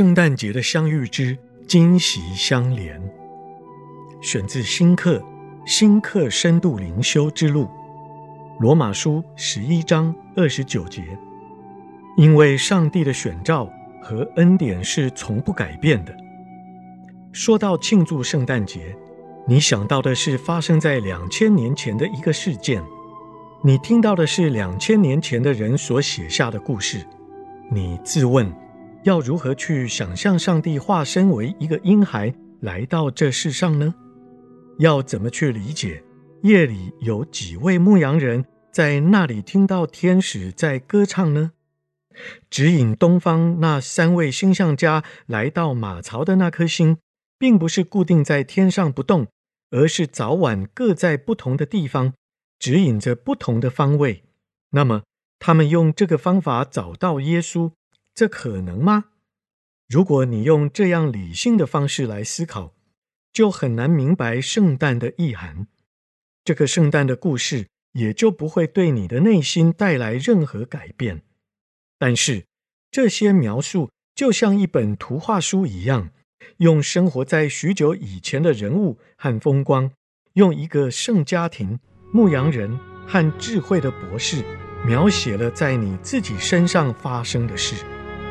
圣诞节的相遇之惊喜相连，选自新课。新课深度灵修之路，罗马书十一章二十九节。因为上帝的选召和恩典是从不改变的。说到庆祝圣诞节，你想到的是发生在两千年前的一个事件，你听到的是两千年前的人所写下的故事。你自问，要如何去想象上帝化身为一个婴孩来到这世上呢？要怎么去理解夜里有几位牧羊人在那里听到天使在歌唱呢？指引东方那三位星象家来到马槽的那颗星，并不是固定在天上不动，而是早晚各在不同的地方，指引着不同的方位。那么，他们用这个方法找到耶稣，这可能吗？如果你用这样理性的方式来思考，就很难明白圣诞的意涵，这个圣诞的故事也就不会对你的内心带来任何改变。但是这些描述就像一本图画书一样，用生活在许久以前的人物和风光，用一个圣家庭、牧羊人和智慧的博士，描写了在你自己身上发生的事。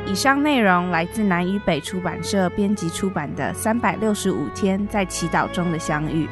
以上内容来自南与北出版社编辑出版的《三百六十五天在祈祷中的相遇》。